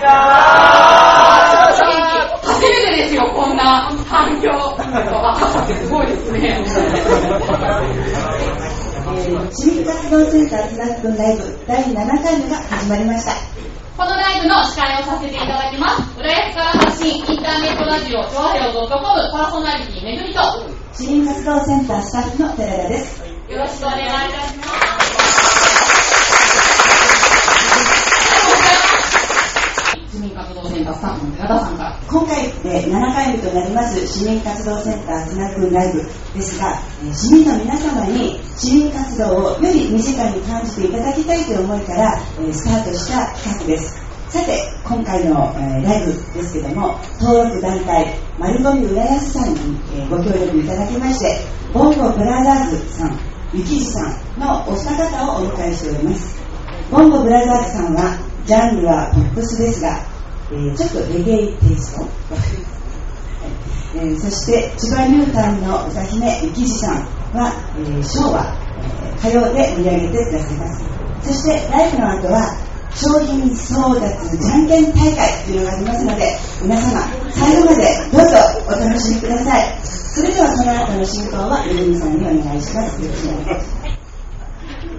初めてですよ、こんな反響。すごいですね。市民活動センタースナックライブ第7回目が始まりました。このライブの司会をさせていただきます。浦安から発信インターネットラジオ、超平洋 .com パーソナリティめぐみと、よ市民活動センタースタッフの寺田です。ろしくお願いいたします。市民活動センタースタッフの寺田さんから。今回で7回目となります市民活動センタースナックライブですが、市民の皆様に市民活動をより身近に感じていただきたいという思いから、スタートした企画です。さて、今回の、えライブですけども、登録団体、丸ごみ浦安さんに、えご協力いただきまして、ボンゴブラザーズさん、ゆきじさんのお二方をお迎えしております。ボンゴブラザーズさんは、ジャンルはポップスですが、えーちょっとレゲエテイスト。えーそして千葉ニュータンの歌姫ゆきじさんは、えー昭和、えー歌謡で盛り上げてくださいますそしてライブの後は商品争奪じゃんけん大会というのがありますので皆様最後までどうぞお楽しみくださいそれではこの後の進行はゆみさんにお願いしますよろしくお願いします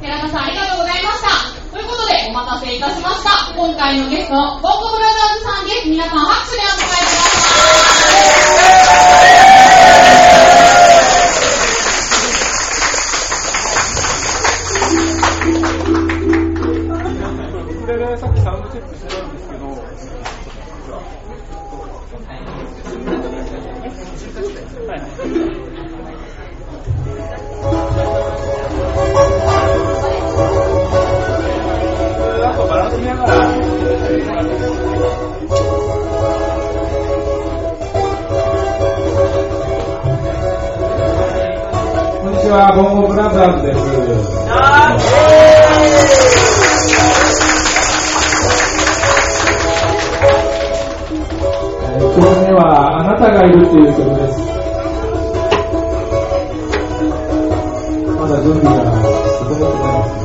寺田さんありがとうございました。ということで、お待たせいたしました。今回のゲストのボンゴブラザーズさんです。皆さん拍手でお迎ウクレレさっきサウンドチェックしてたんですけど、あちは、ボンゴブラザーズです。えー曲目はあなたがいるという曲です。まだ準備が整ってないです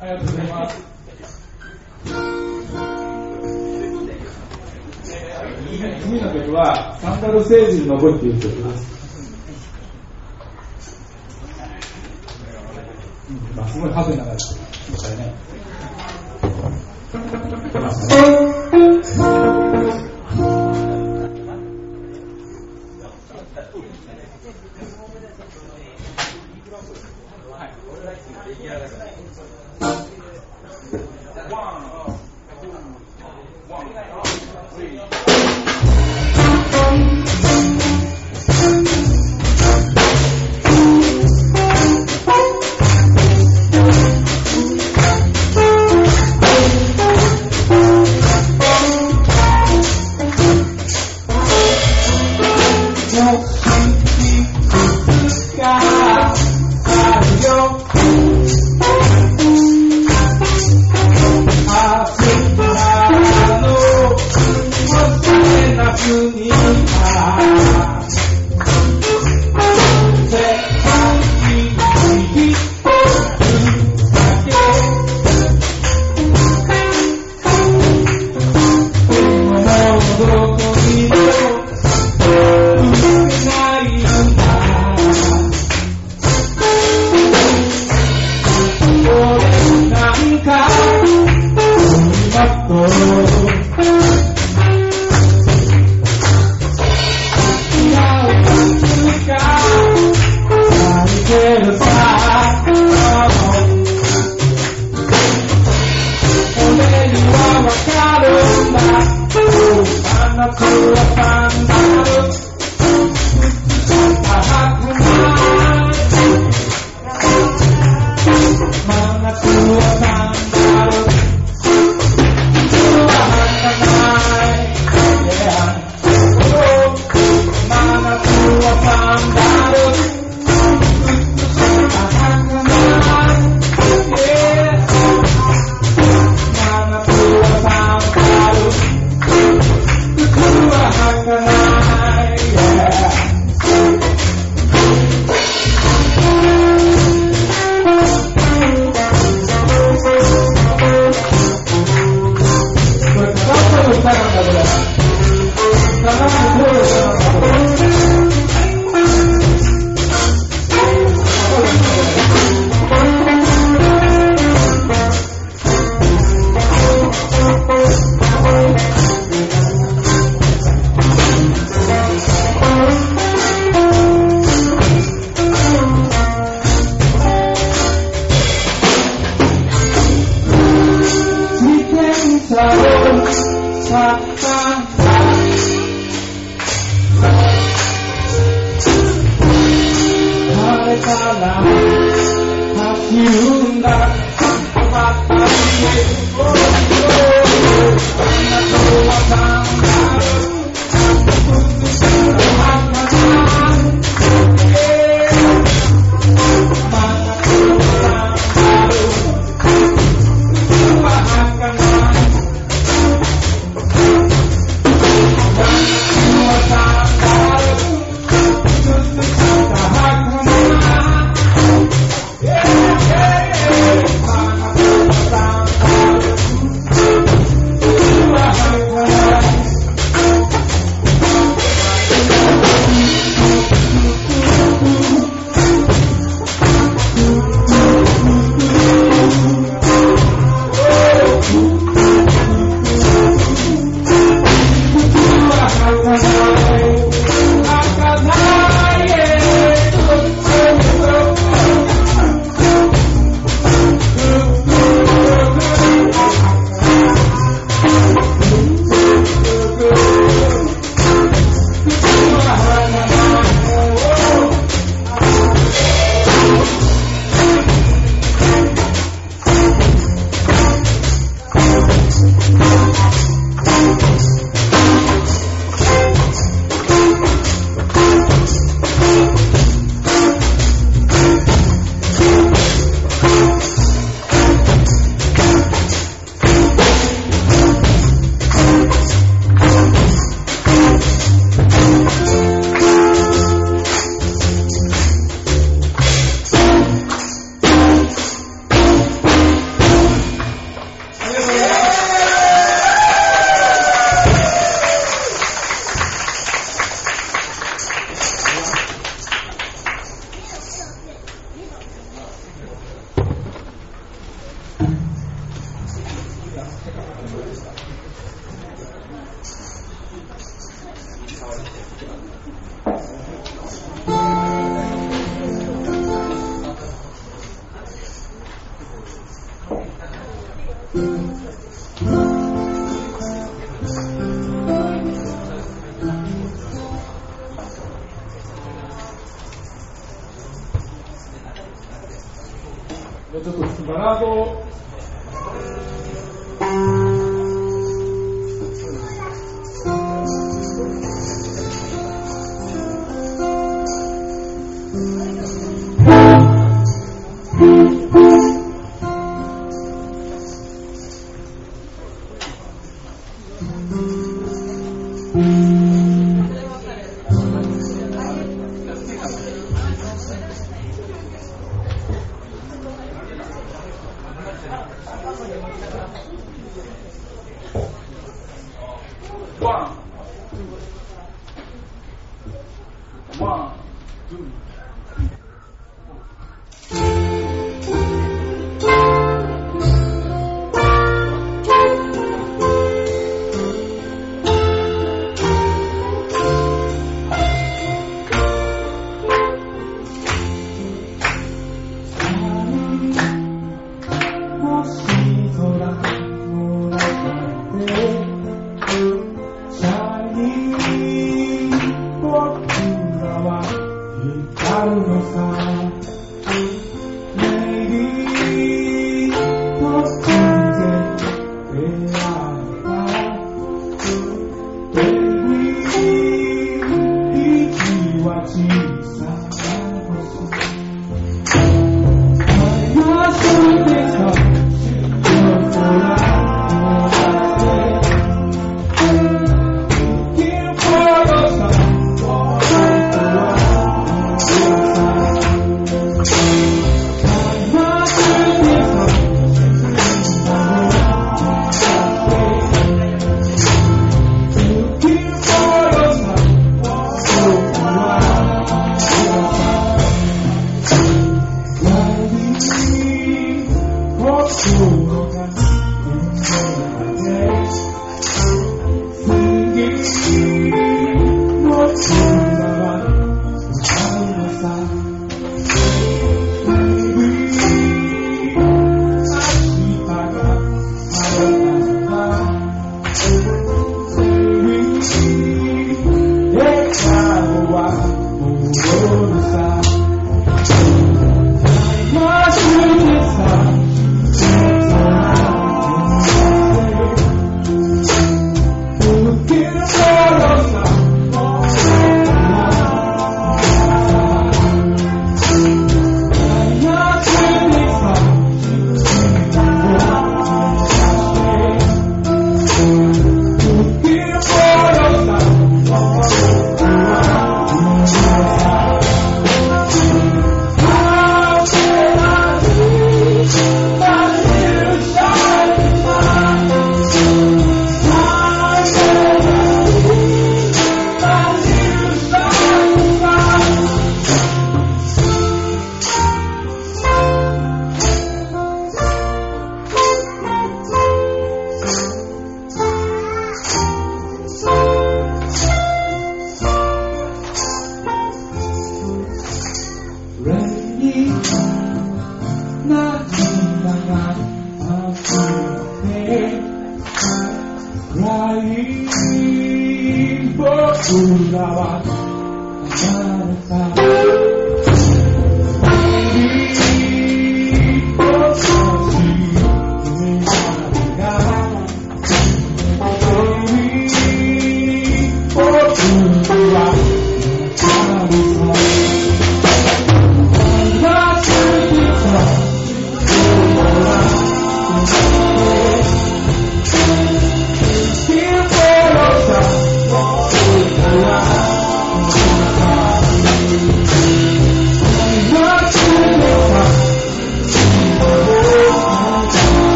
ありがとうございます。次の曲は、サンダル星人の声っていう曲です。ごいハゼの中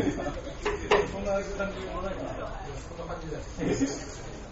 そんな感じじゃないかな。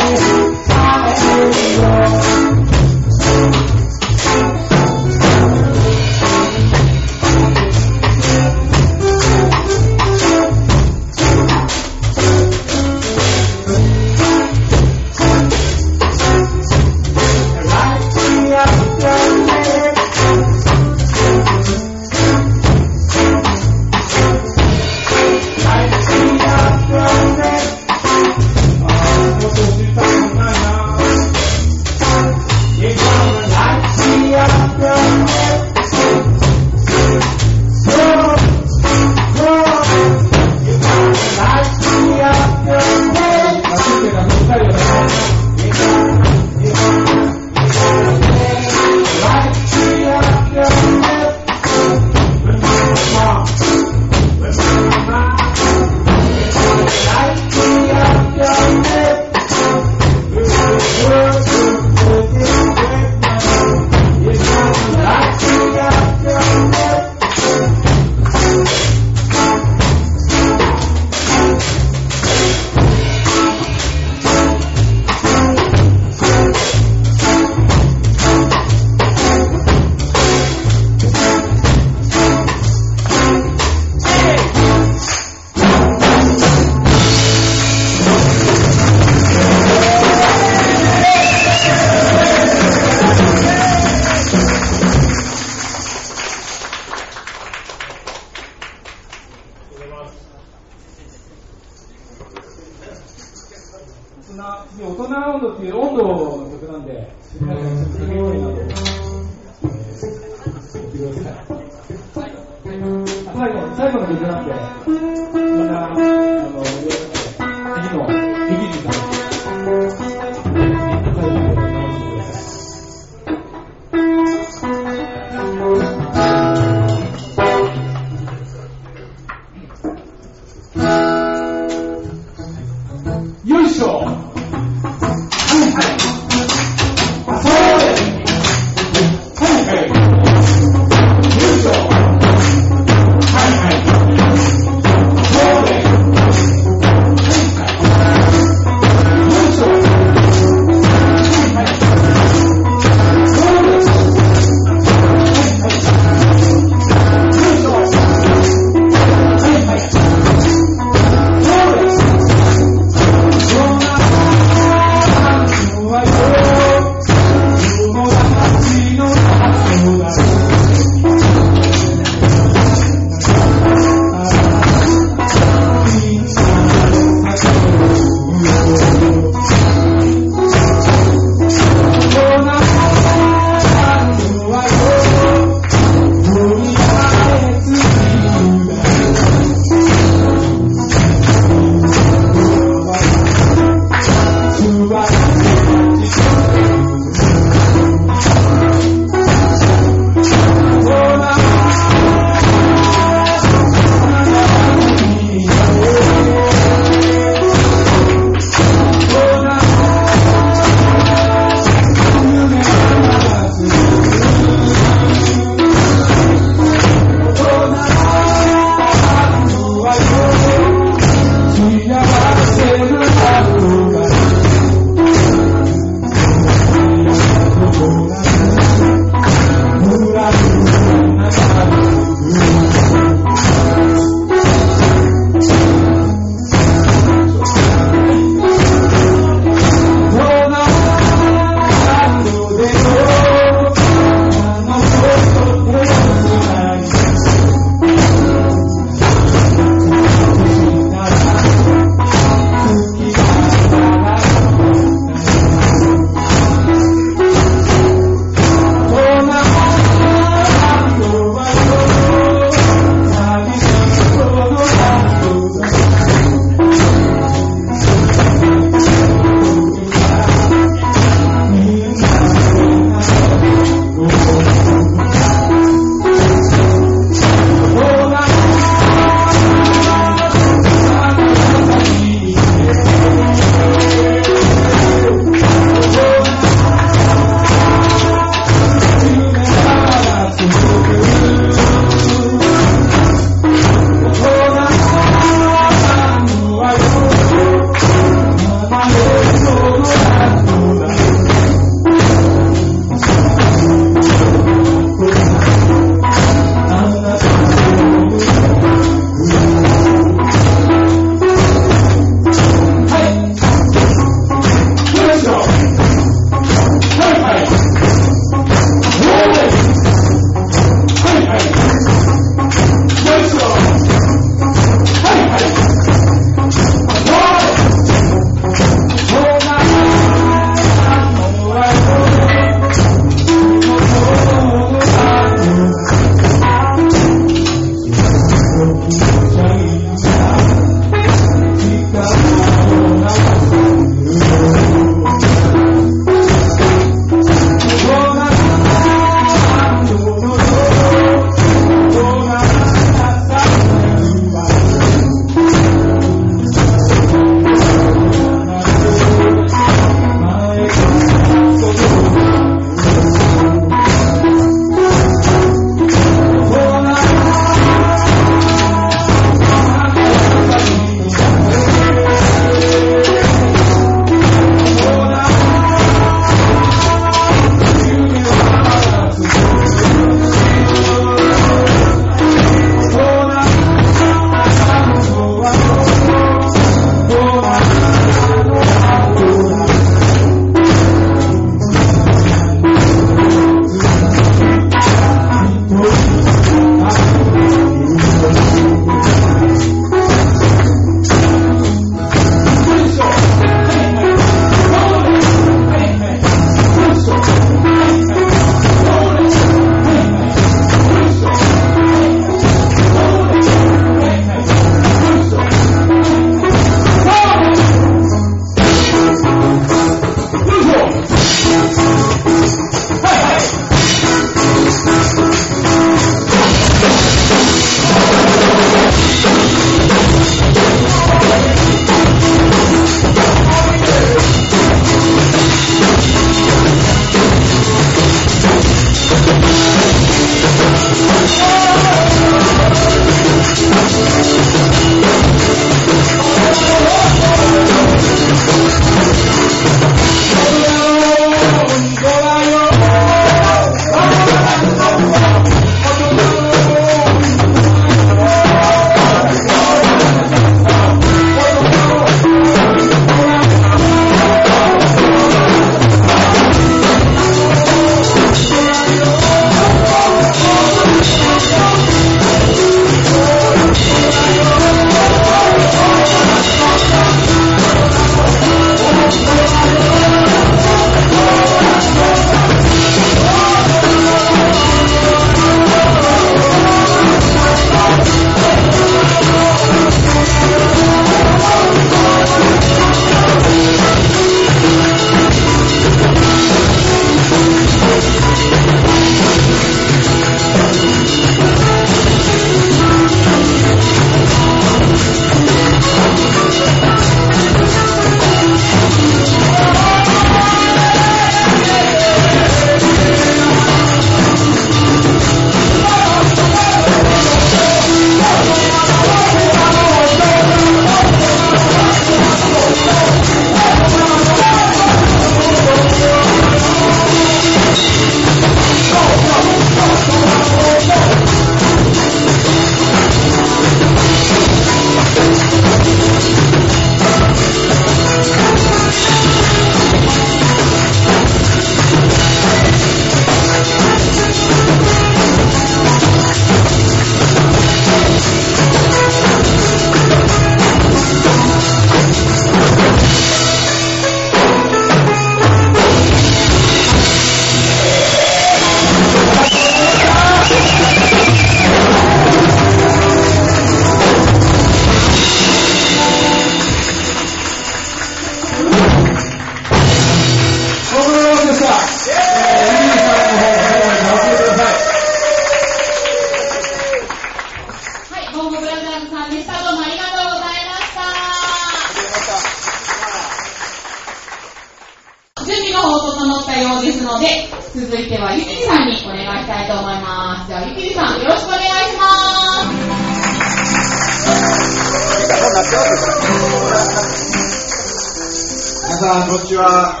こんにちは。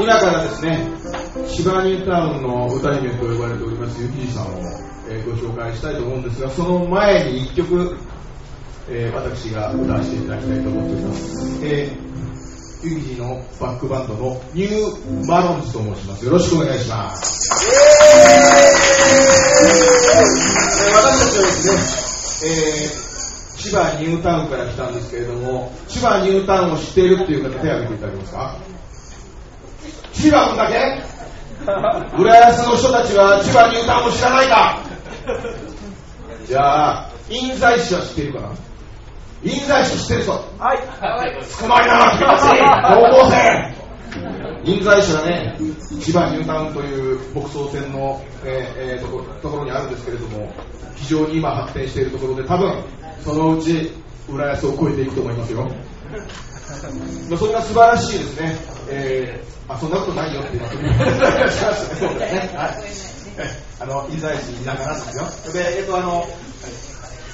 今からですね、シバニュータウンの歌姫と呼ばれておりますゆきじさんを、えーご紹介したいと思うんですが、その前に1曲、えー私が歌わせていただきたいと思っております。えー、ゆきじのバックバンドのニューマロンズと申します。よろしくお願いします。えー私たちはですね、えー千葉ニュータウンから来たんですけれども、千葉ニュータウンを知っているっていう方、手を挙げていただけますか？千葉君だけ？浦安の人たちは千葉ニュータウンを知らないか？じゃあ、印西市は知っているかな？印西市知ってる人？はい。少ないな、君たち高校生印西市はね、千葉ニュータウンという北総線の、えーえーとこところにあるんですけれども、非常に今発展しているところで、多分そのうち浦安を超えていくと思いますよ。まあそんな素晴らしいですね、えー、あそんなことないよっていうのは、そうですね、はい、あの、印西市田舎なんですよ。で、えっと、あの、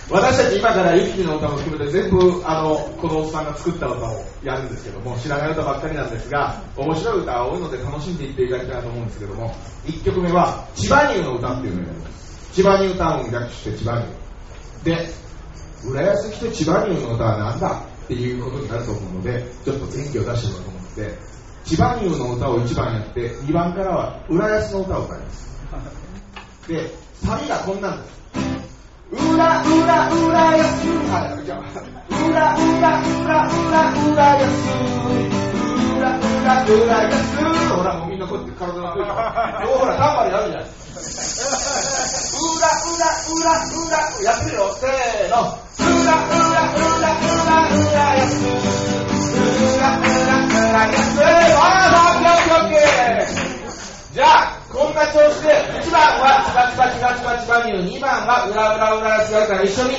私たち今からユキの歌も含めて全部あのこのおっさんが作った歌をやるんですけども知らない歌ばっかりなんですが面白い歌が多いので楽しんでいっていただきたいと思うんですけども1曲目は千葉ニューの歌っていうのをやります。千葉ニュータウン略して千葉ニュー。で浦安来て千葉ニューの歌は何だっていうことになると思うのでちょっと元気を出してもらおうと思って千葉ニューの歌を1番やって2番からは浦安の歌を歌います。でサビがこんなんです。うらうらうらやすはいじゃあうらうらうらうらうらやすうらうらうらやすほらもうみんなこうやって体が動いてるほら頑張れやるじゃないうらうらうらうらやってるよせーの。うらうらうらうらうらやすうらうらうらやすあーオッケーオッケーオッケーじゃあこんな調子で1番はチバチバチバチバチバニュー2番は裏裏裏やつやるから一緒に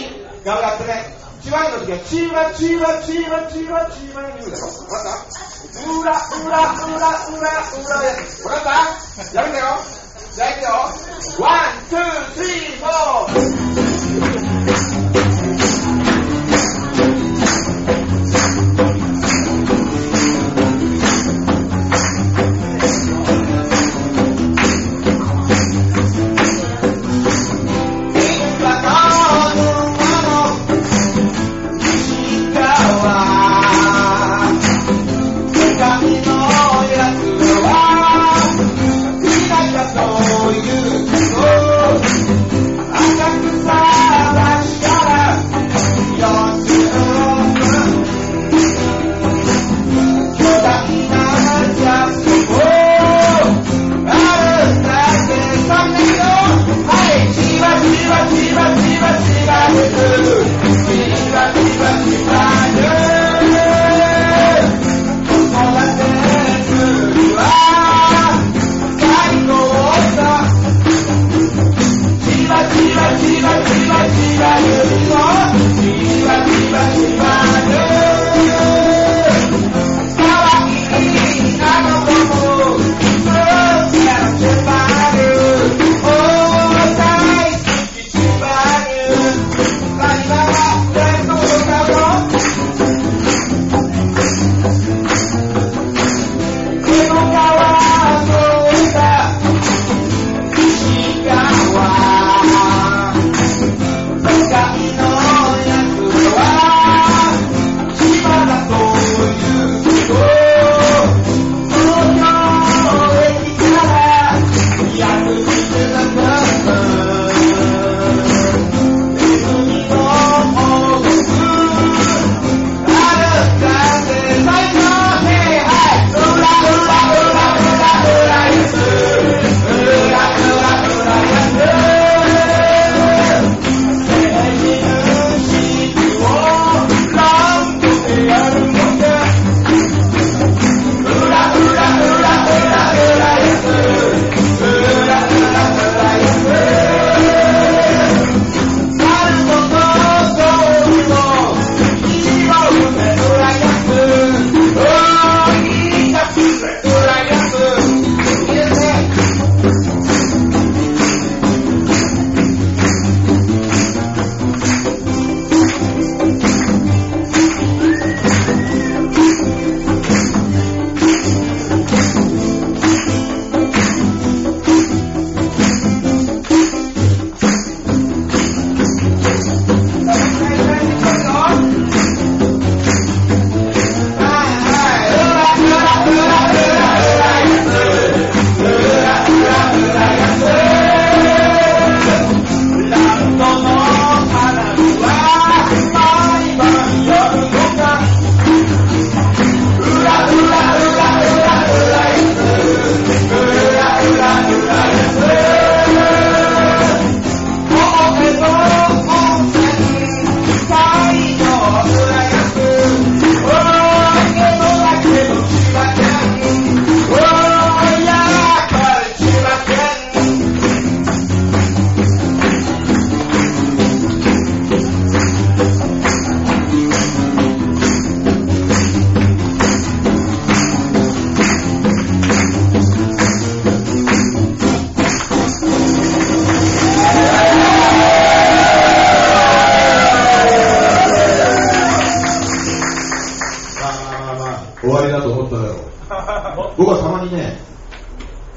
頑張ってねチバニューの時はチバチバチバチバチバニューだよ分かった裏裏裏裏裏やつ分かったやるんだよじゃあいくよ one two three four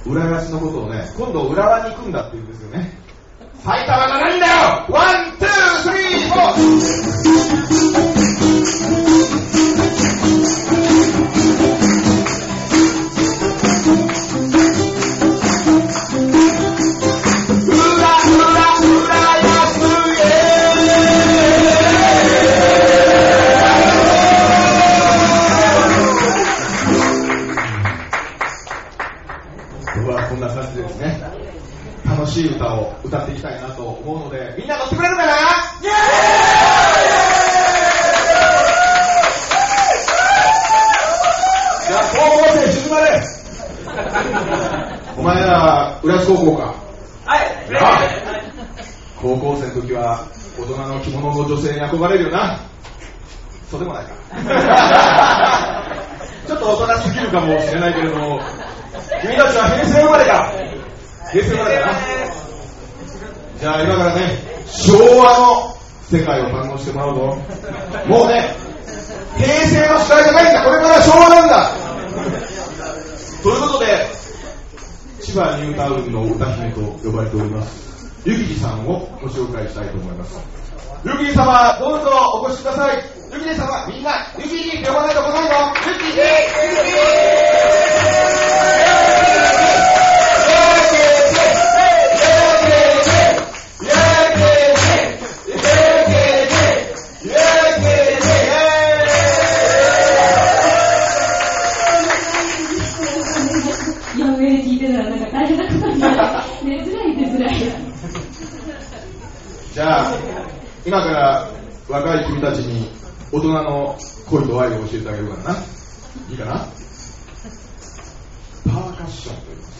浦安のことをね、今度浦和に行くんだって言うんですよね。埼玉じゃないんだよワン、ツー、スリー、フォー世界を堪能してもらうぞ。もうね、平成の時代じゃないんだ。これから昭和なんだ。ということで、千葉ニュータウンの歌姫と呼ばれております。ゆきじさんをご紹介したいと思います。ゆきじ様、どうぞお越しください。ゆきじ様、みんな、ゆきじって呼ばないと来ないぞ。ゆきじ今から若い君たちに大人の恋と愛を教えてあげるからな。いいかな？パーカッションと言います。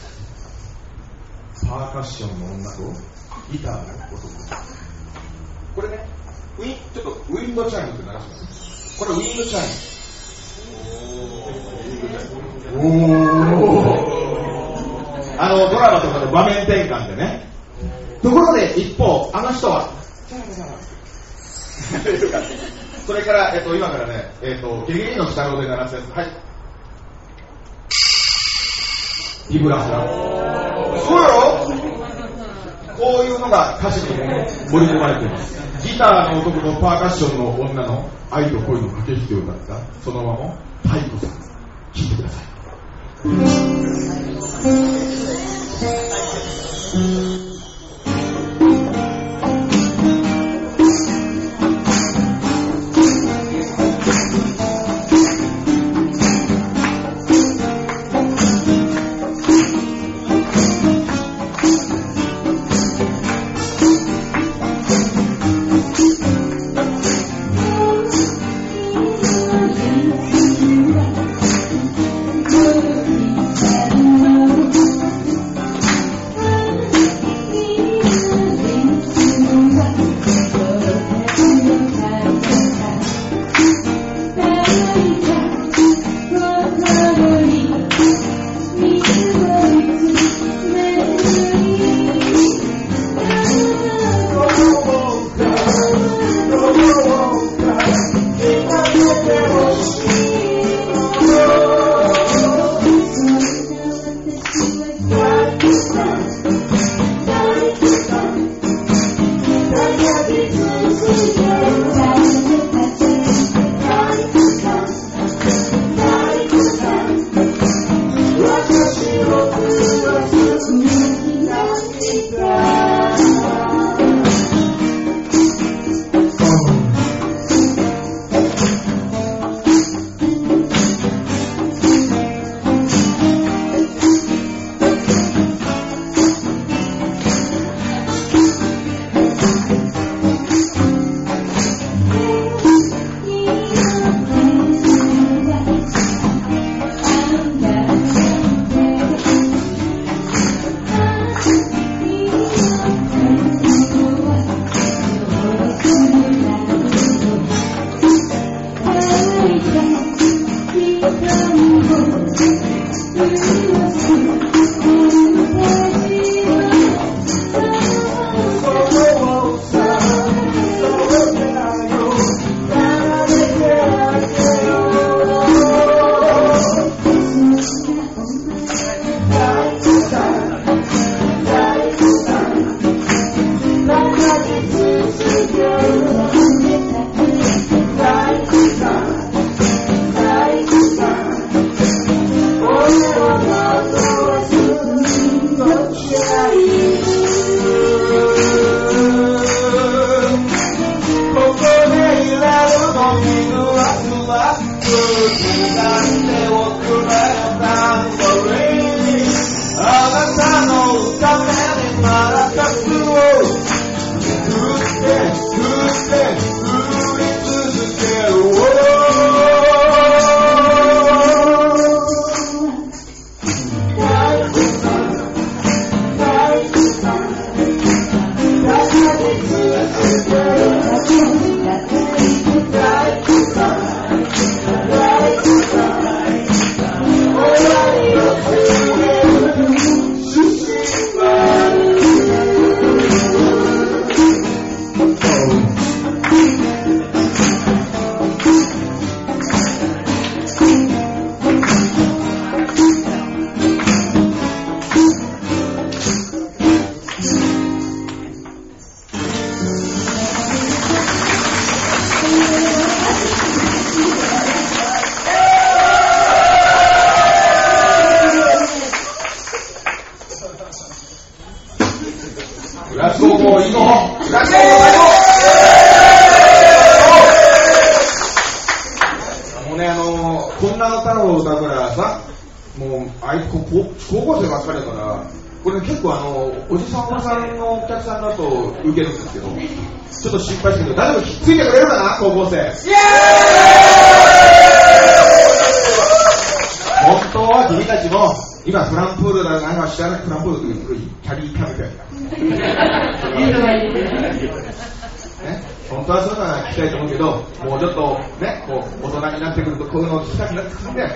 パーカッションの女とギターの男。これね、ウィ、ちょっとウィンドチャイムって鳴らします。これウィンドチャイム。お。あの、ドラマとかの場面転換でね。ところで、一方、あの人は、それから、えっと、今からね、えっと、ゲゲゲの鬼太郎で鳴らすやつ。はい。ビブラスだ。そうやろ？こういうのが歌詞に盛り込まれています。ギターの男とパーカッションの女の愛と恋の駆け引きを歌った、そのまま、太鼓さん。聴いてください。ちょっと心配してるけど、大丈夫ひっついてくれるかな、高校生。イエーイ本当は君たちも、今フランプールだな知らないフランプールってキャリーキャメルね、本当はそういうのは聞きたいと思うけど、もうちょっとね、こう大人になってくるとこういうのを聞きたくなってくるんで、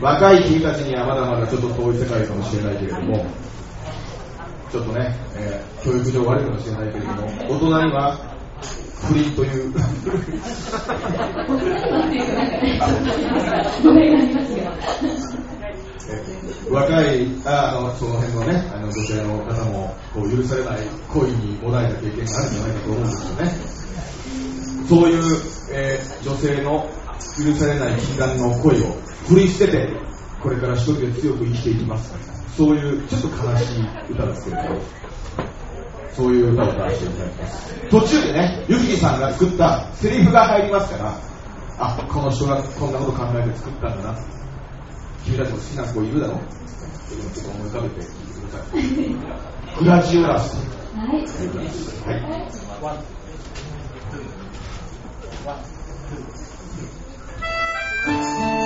若い君たちにはまだまだちょっと遠い世界かもしれないけれども、ちょっとね、えー教育上悪いかもしれないけれども、大人には不倫という、え 若いああのその辺のねあの女性の方もこう許されない恋にもだえた経験があるんじゃないかと思うんですよね。そういう、えー女性の許されない禁断の恋を振り捨ててこれから一人で強く生きていきますそういうちょっと悲しい歌ですけれどそういう歌を歌わせていただきます途中でねゆきりさんが作ったセリフが入りますからあこの人がこんなこと考えて作ったんだな君たちも好きな子いるだろう？ちょっと思い浮かべて聞いてください。グラジオラス。はい。はい。「願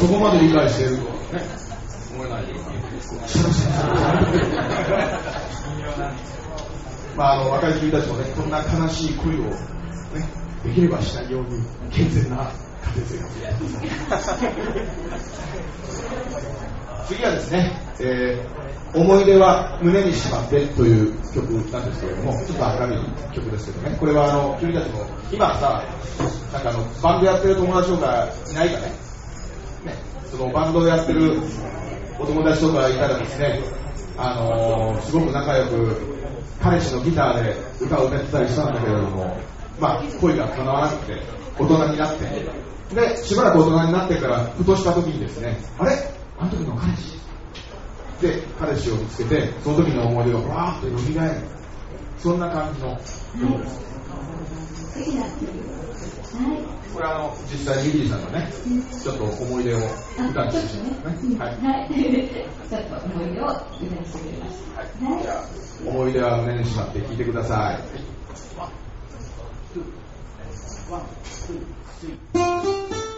そこまで理解しているとはね、思えないような。まあ、あの、若い君たちもね、こんな悲しい恋を、ね、できればしないように、健全な家庭生活次はですね、えー思い出は胸にしまってという曲なんですけれども、ちょっと明るい曲ですけどね、これはあの、君たちも、今さ、なんかあの、バンドやってる友達とかいないか、ね、そのバンドをやってるお友達とかいたらですね、あのーすごく仲良く、彼氏のギターで歌を歌ってたりしたんだけれども、まあ、恋が叶わなくて、大人になって、で、しばらく大人になってから、ふとした時にですね、あれ？あの時の彼氏？で、彼氏を見つけて、その時の思い出がわーっと蘇る。そんな感じの曲です。次だ。はい。これあの、実際にリリーさんがね、ちょっと思い出を歌にしてね。はい。はい。ちょっと思い出を歌にしてくれました。はい。じゃあ、思い。出は胸にしまって聞い。てください。美しい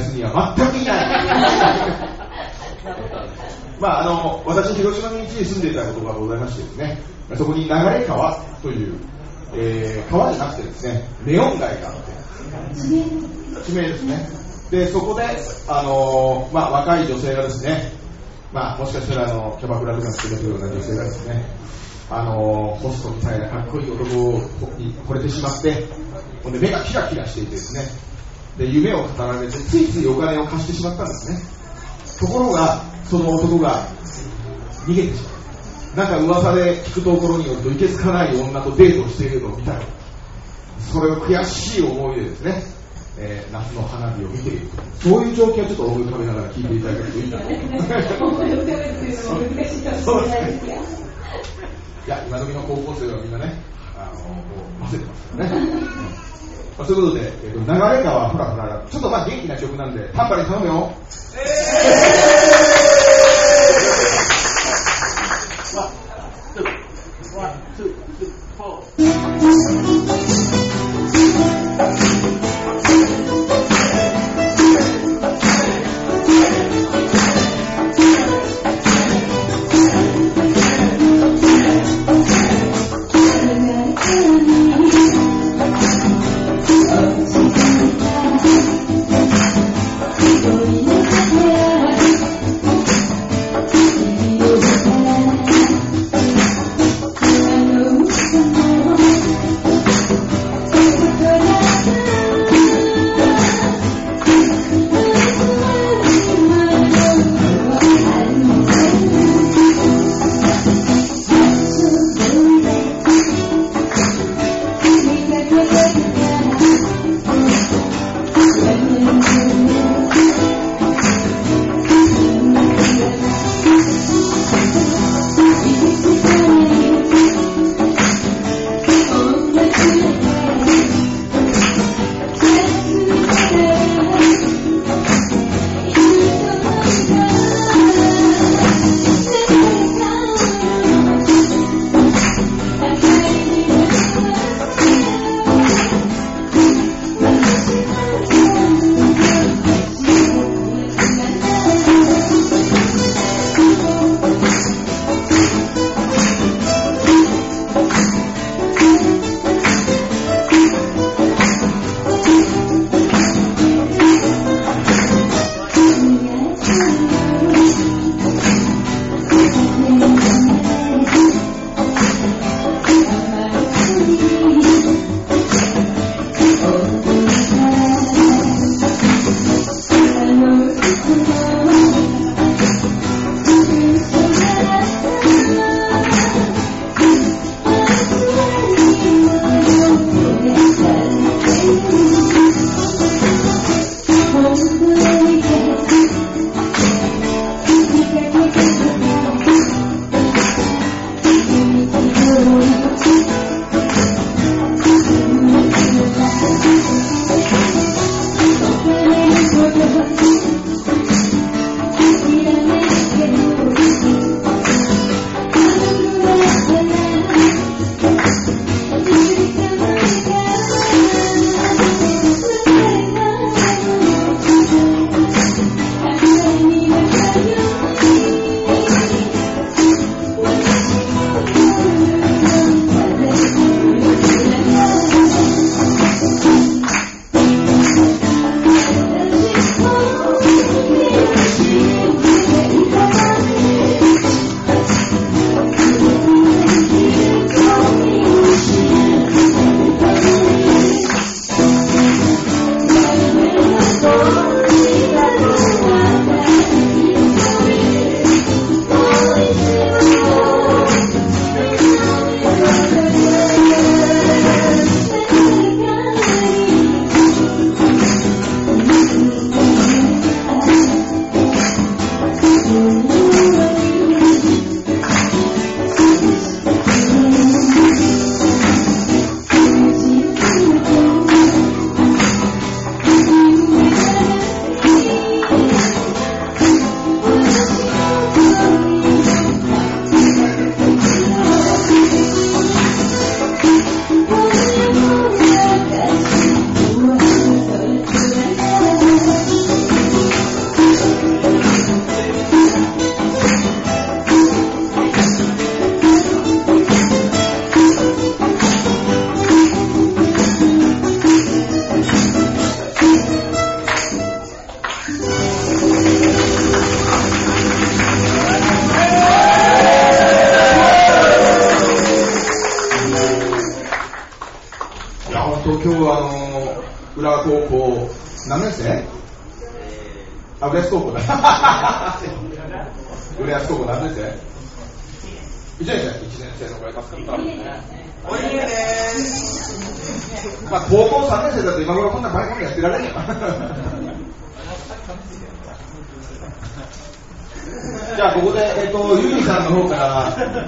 葉の浦安には全くいない。まあ、あの私、広島に一時住んでいたことがございましてですね、そこに流れ川という、えー川じゃなくてですね、レオン街があって、地名ですね。で、そこで、あのーまあ、若い女性がですね、まあ、もしかしたら、あの、キャバクラとかしてるような女性がですね、あのーホストみたいなかっこいい男に惚れてしまって、ほんで目がキラキラしていてですね、で、夢を語られて、ついついお金を貸してしまったんですね。ところが、その男が逃げてしまう。なんか噂で聞くところによると、いけつかない女とデートしているのを見たり、それを悔しい思いでですね、えー夏の花火を見ているそういう状況をちょっと思い浮かべながら聞いていただけるといいなと思います。思い浮かべるというのも難しいかもしれないですが。いや、今時の高校生はみんなね、あの、こう、混ぜてますからね。まあ、そういうことで、えーと流れ川ふらふら、ちょっとまあ元気な曲なんで、タンバリン頼むよ。「東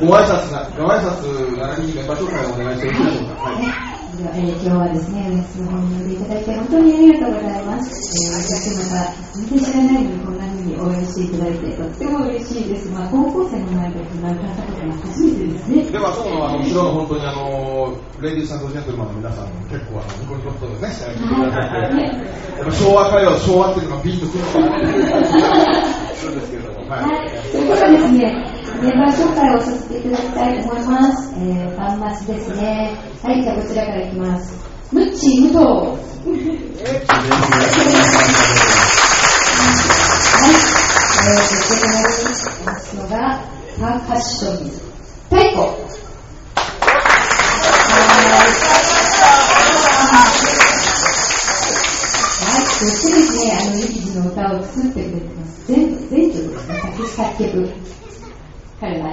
ご挨拶な、ご挨拶並びにメンバー紹介をお願いしてよろしいでしょうか。はいではえー今日はですね、お安の方に呼んでいただいて本当にありがとうございます。えー、私また全然知らないのにこんな風に応援していただいてとっても嬉しいです。まあ高校生の前でこんな歌ったことは初めてですね。では、そのあの後ろの本当にあのレディースジェントルマンの皆さんも結構あのニコニコっとね、聞いてくださって、やっぱ昭和歌謡、昭和っていうのがピンとくる紹介をさせていただきたいと思います。えー、バンマスですね。はい、じゃあこちらからいきます。ムッチー武藤。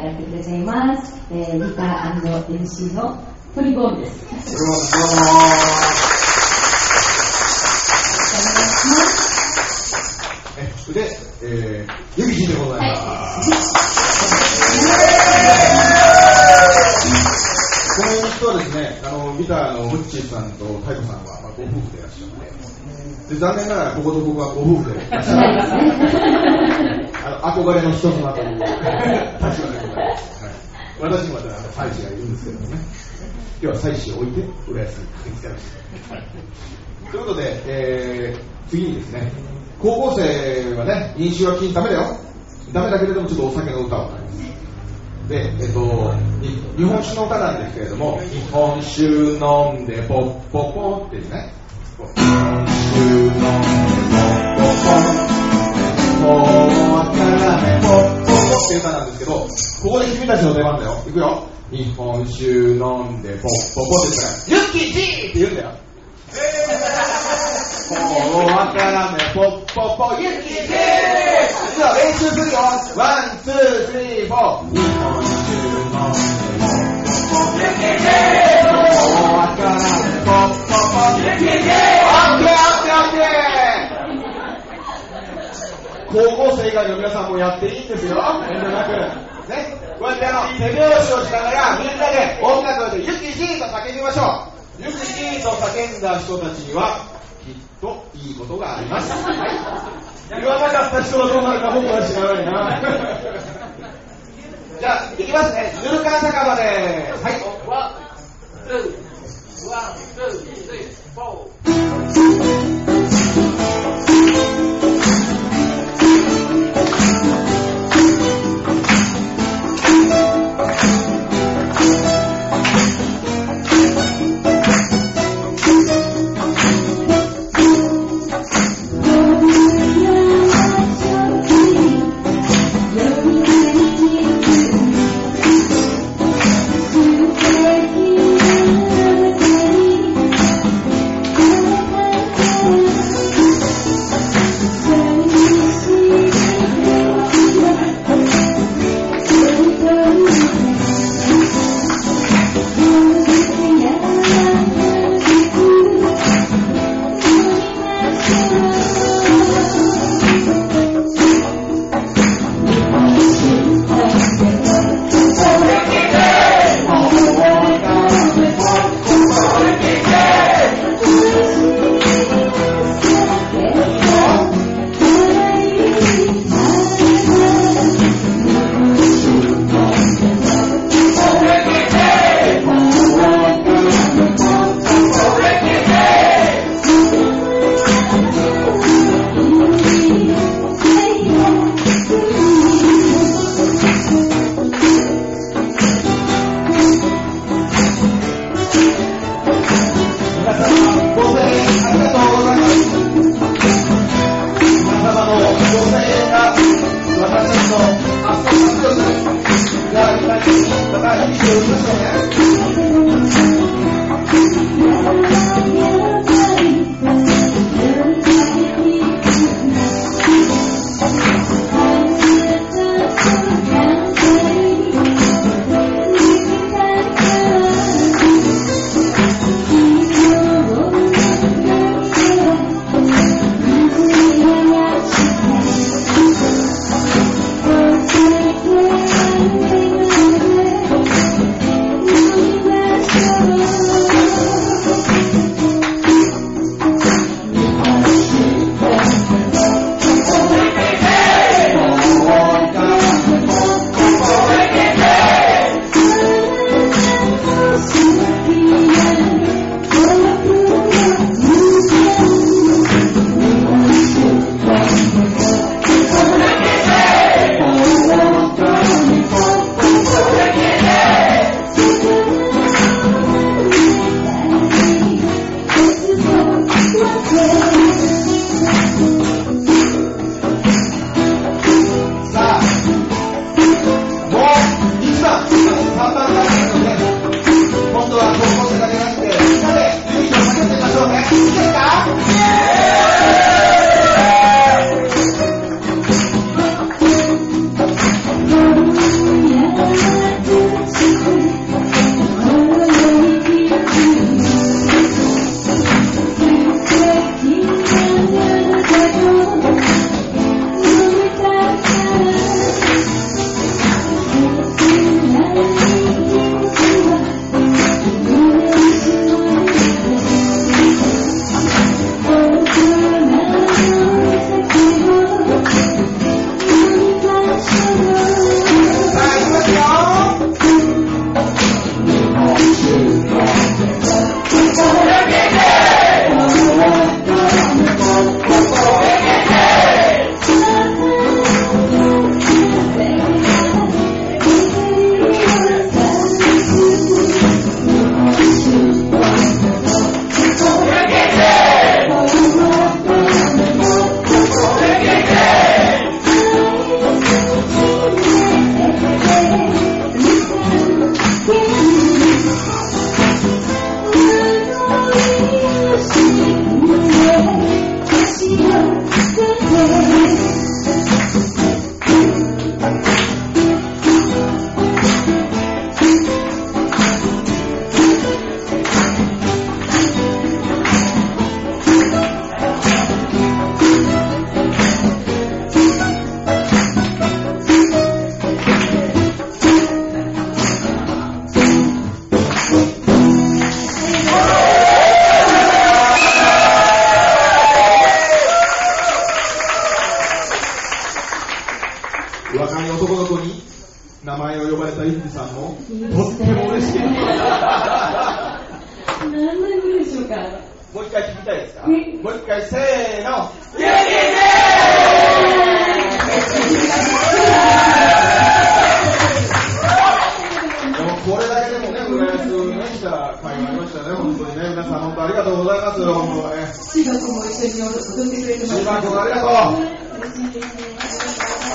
やってくれています。えー、ギター &MC のトリボーンです。これはどうもお願いします。えで、えー、ゆきじでございます。このユニットはですね、あのギターのムッチーさんと太鼓さんは、まあ、ご夫婦でいらっしゃって、で残念ながらこことここはご夫婦でいらっしゃる。ますね。あの憧れの人様という立場でございます。はい、私にまであの妻子がいるんですけどもね、今日は妻子を置いて、浦安に駆けつけました。ということで、えー、次にですね、高校生はね、飲酒は禁ダメだよ。ダメだけれども、ちょっとお酒の歌を歌います。で、えっと、日本酒の歌なんですけれども、日本酒飲んでポッポポっていうね、日本酒飲んでポッポポ、もうわからね、ポッポポっていう歌なんですけど、ここで君たちの出番だよ。いくよ。日本酒飲んでポッポポって言ったら、ユッキージーって言うんだよ。もうわからね、ポッポポ、ユッキージーじゃあ練習するよ。 one、two、スリー、フォー。日本酒飲んでポッポポ、ユッキージーもうわからね、ポッポポ、ユッキージーオッケーオッケーオッケー高校生以外の皆さんもやっていいんですよ。遠慮なく。ね。こうやってあの、手拍子をしながら、みんなで音楽で、ユキジーと叫びましょう。ユキジーと叫んだ人たちには、きっといいことがあります。はい。言わなかった人はどうなるか僕は知らないな。じゃあ、いきますね。ぬるか酒場で。はい。皆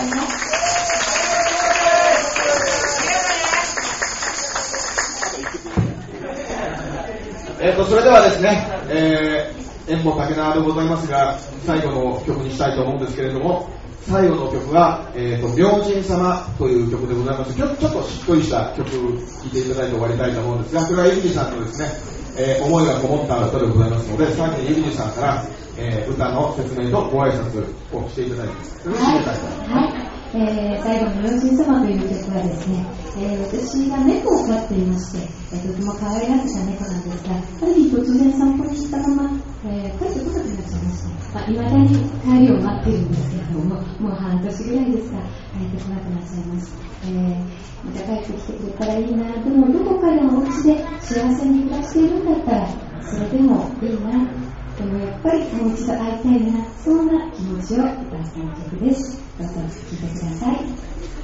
いますえっ、とそれではですね、えー、縁も竹縄でございますが、最後の曲にしたいと思うんですけれども、最後の曲は、えー、と明神様という曲でございます。ちょちょっとしっとりした曲、聴いていただいて終わりたいと思うんですが、これはゆきさんのですね、えー思いがこもった歌でございますので、最後にゆきさんから、えー歌の説明とご挨拶をしていただいて、よろしくお願いします。はい、えー、最後の「明神様」という曲はですね、えー私が猫を飼っていまして、えーとても可愛がってた猫なんですがある日突然散歩に行ったまま、えー帰ってこなくなっちゃいましてまあ、未だに帰りを待っているんですけれどももう半年ぐらいですが帰ってこなくなっちゃいます、えーまた帰ってきてくれたらいいなでもどこかでお家で幸せに暮らしているんだったらそれでもいいなでもやっぱりもう一度会いたいな、そんな気持ちを歌った曲です。どうぞ聴いてください。「